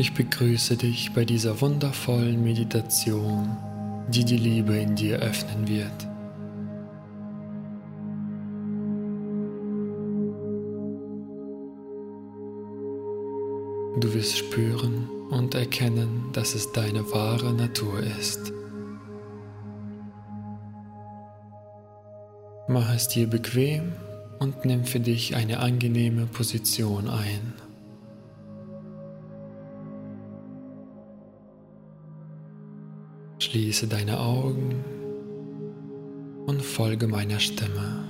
Ich begrüße dich bei dieser wundervollen Meditation, die die Liebe in dir öffnen wird. Du wirst spüren und erkennen, dass es deine wahre Natur ist. Mach es dir bequem und nimm für dich eine angenehme Position ein. Schließe deine Augen und folge meiner Stimme.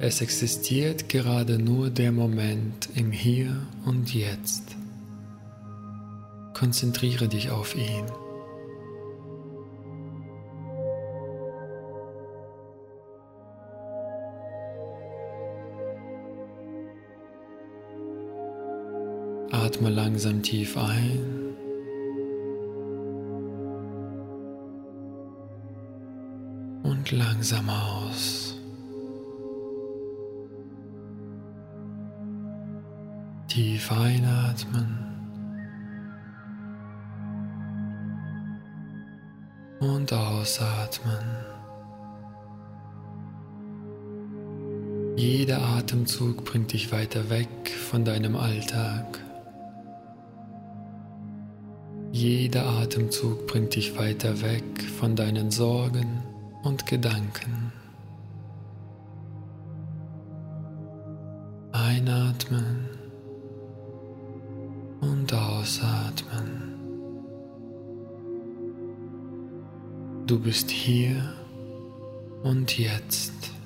Es existiert gerade nur der Moment im Hier und Jetzt. Konzentriere dich auf ihn. Atme langsam tief ein. Und langsam aus. Tief einatmen und ausatmen. Jeder Atemzug bringt dich weiter weg von deinem Alltag. Jeder Atemzug bringt dich weiter weg von deinen Sorgen und Gedanken. Einatmen und ausatmen. Du bist hier und jetzt.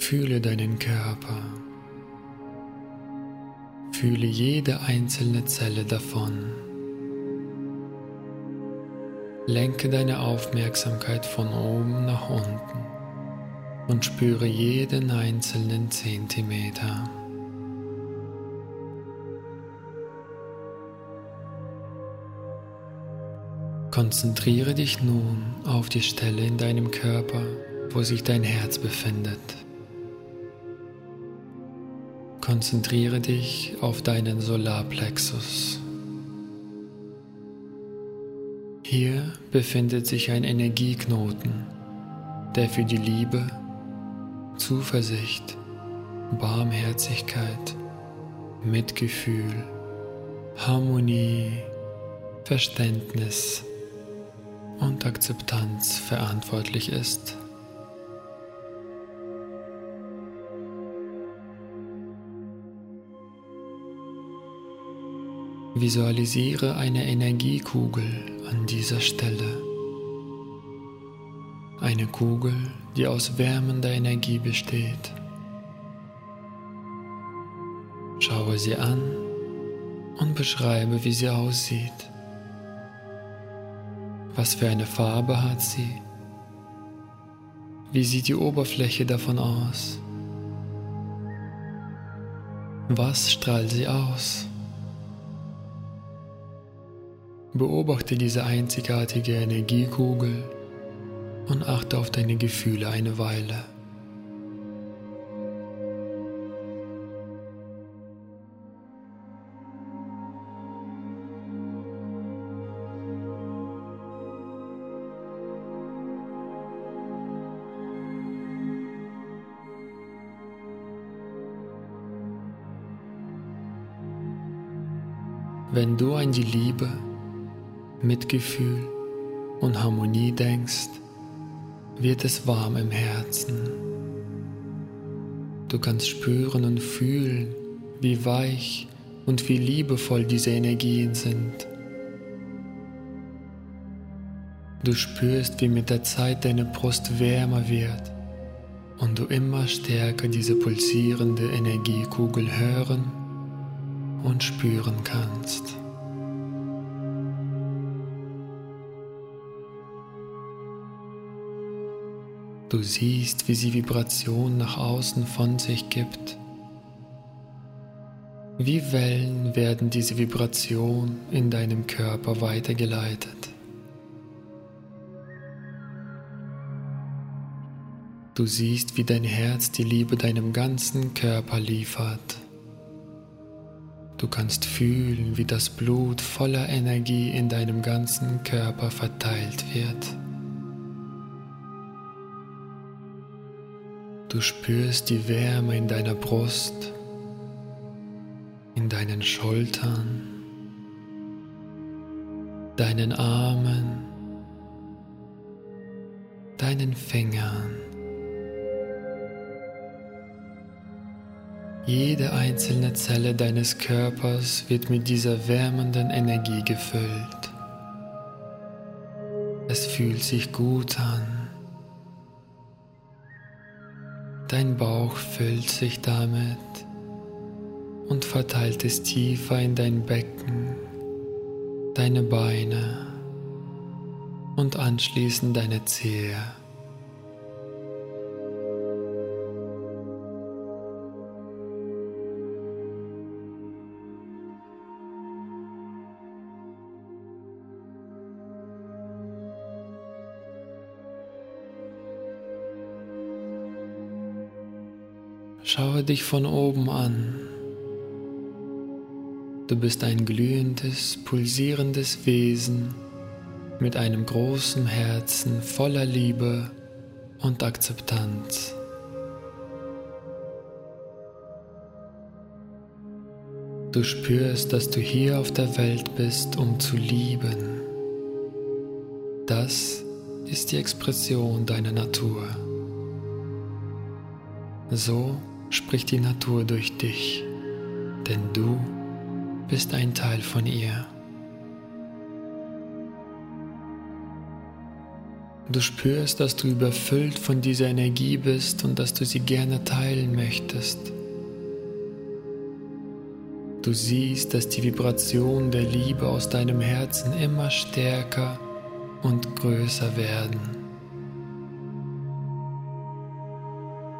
Fühle deinen Körper. Fühle jede einzelne Zelle davon. Lenke deine Aufmerksamkeit von oben nach unten und spüre jeden einzelnen Zentimeter. Konzentriere dich nun auf die Stelle in deinem Körper, wo sich dein Herz befindet. Konzentriere dich auf deinen Solarplexus. Hier befindet sich ein Energieknoten, der für die Liebe, Zuversicht, Barmherzigkeit, Mitgefühl, Harmonie, Verständnis und Akzeptanz verantwortlich ist. Visualisiere eine Energiekugel an dieser Stelle. Eine Kugel, die aus wärmender Energie besteht. Schaue sie an und beschreibe, wie sie aussieht. Was für eine Farbe hat sie? Wie sieht die Oberfläche davon aus? Was strahlt sie aus? Beobachte diese einzigartige Energiekugel und achte auf deine Gefühle eine Weile. Wenn du an die Liebe Mitgefühl und Harmonie denkst, wird es warm im Herzen. Du kannst spüren und fühlen, wie weich und wie liebevoll diese Energien sind. Du spürst, wie mit der Zeit deine Brust wärmer wird und du immer stärker diese pulsierende Energiekugel hören und spüren kannst. Du siehst, wie sie Vibration nach außen von sich gibt, Wie Wellen werden diese Vibration in deinem Körper weitergeleitet. Du siehst, wie dein Herz die Liebe deinem ganzen Körper liefert. Du kannst fühlen, wie das Blut voller Energie in deinem ganzen Körper verteilt wird. Du spürst die Wärme in deiner Brust in deinen Schultern, deinen Armen, deinen Fingern. Jede einzelne Zelle deines Körpers wird mit dieser wärmenden Energie gefüllt. Es fühlt sich gut an. Dein Bauch füllt sich damit und verteilt es tiefer in dein Becken, deine Beine und anschließend deine Zehe. Schaue dich von oben an. Du bist ein glühendes, pulsierendes Wesen mit einem großen Herzen voller Liebe und Akzeptanz. Du spürst, dass du hier auf der Welt bist, um zu lieben. Das ist die Expression deiner Natur. So spricht die Natur durch dich, denn du bist ein Teil von ihr. Du spürst, dass du überfüllt von dieser Energie bist und dass du sie gerne teilen möchtest. Du siehst, dass die Vibrationen der Liebe aus deinem Herzen immer stärker und größer werden.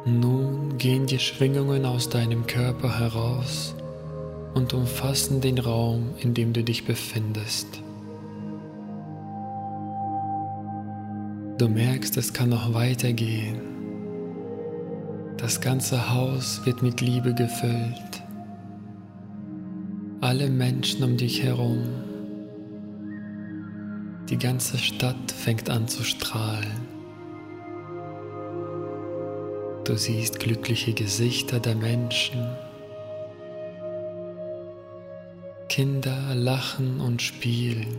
Nun gehen die Schwingungen aus deinem Körper heraus und umfassen den Raum, in dem du dich befindest. Du merkst, es kann noch weitergehen. Das ganze Haus wird mit Liebe gefüllt. Alle Menschen um dich herum. Die ganze Stadt fängt an zu strahlen. Du siehst glückliche Gesichter der Menschen Kinder lachen und spielen.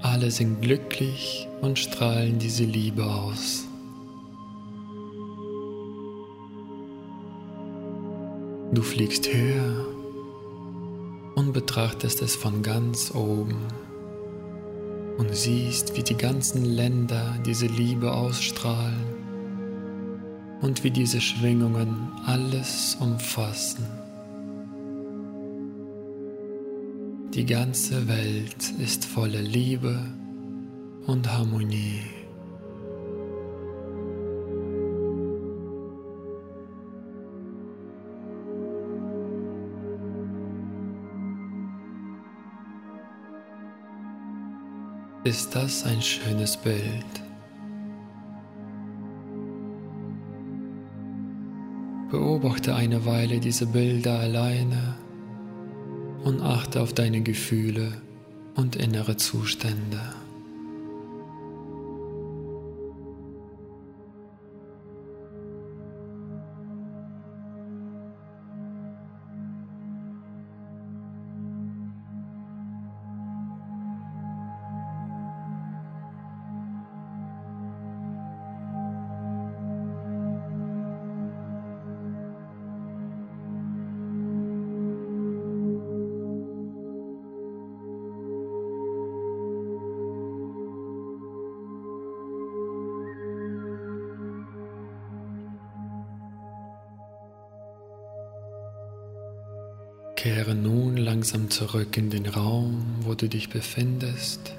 Alle sind glücklich und strahlen diese Liebe aus. Du fliegst höher und betrachtest es von ganz oben und siehst, wie die ganzen Länder diese Liebe ausstrahlen und wie diese Schwingungen alles umfassen. Die ganze Welt ist voller Liebe und Harmonie. Ist das ein schönes Bild? Beobachte eine Weile diese Bilder alleine und achte auf deine Gefühle und innere Zustände. Kehre nun langsam zurück in den Raum, wo du dich befindest.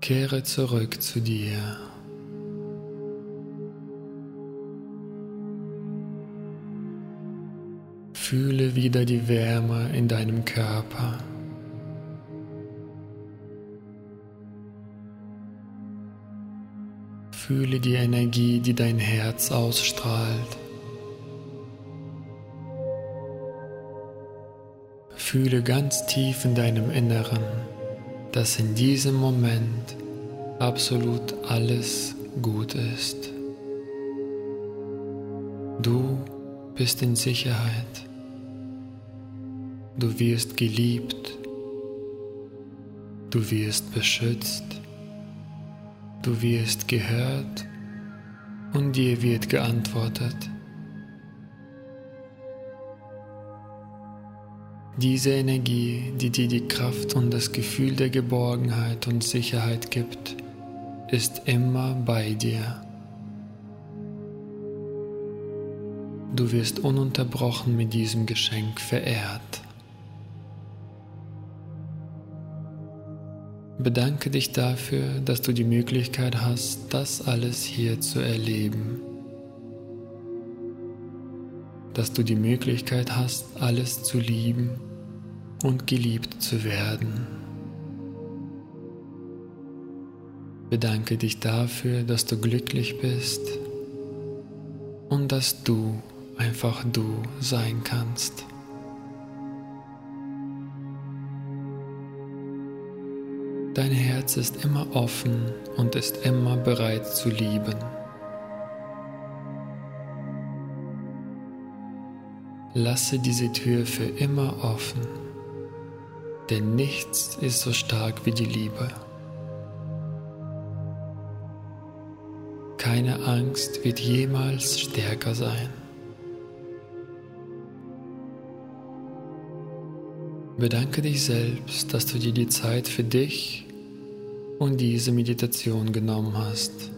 Kehre zurück zu dir. Fühle wieder die Wärme in deinem Körper. Fühle die Energie, die dein Herz ausstrahlt. Fühle ganz tief in deinem Inneren, dass in diesem Moment absolut alles gut ist. Du bist in Sicherheit. Du wirst geliebt. Du wirst beschützt. Du wirst gehört und dir wird geantwortet. Diese Energie, die dir die Kraft und das Gefühl der Geborgenheit und Sicherheit gibt, ist immer bei dir. Du wirst ununterbrochen mit diesem Geschenk verehrt. Bedanke dich dafür, dass du die Möglichkeit hast, das alles hier zu erleben. Dass du die Möglichkeit hast, alles zu lieben und geliebt zu werden. Bedanke dich dafür, dass du glücklich bist und dass du einfach du sein kannst. Dein Herz ist immer offen und ist immer bereit zu lieben. Lasse diese Tür für immer offen, denn nichts ist so stark wie die Liebe. Keine Angst wird jemals stärker sein. Bedanke dich selbst, dass du dir die Zeit für dich und diese Meditation genommen hast.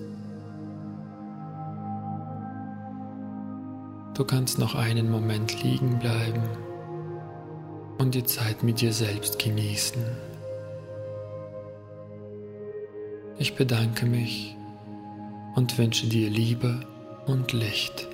Du kannst noch einen Moment liegen bleiben und die Zeit mit dir selbst genießen. Ich bedanke mich und wünsche dir Liebe und Licht.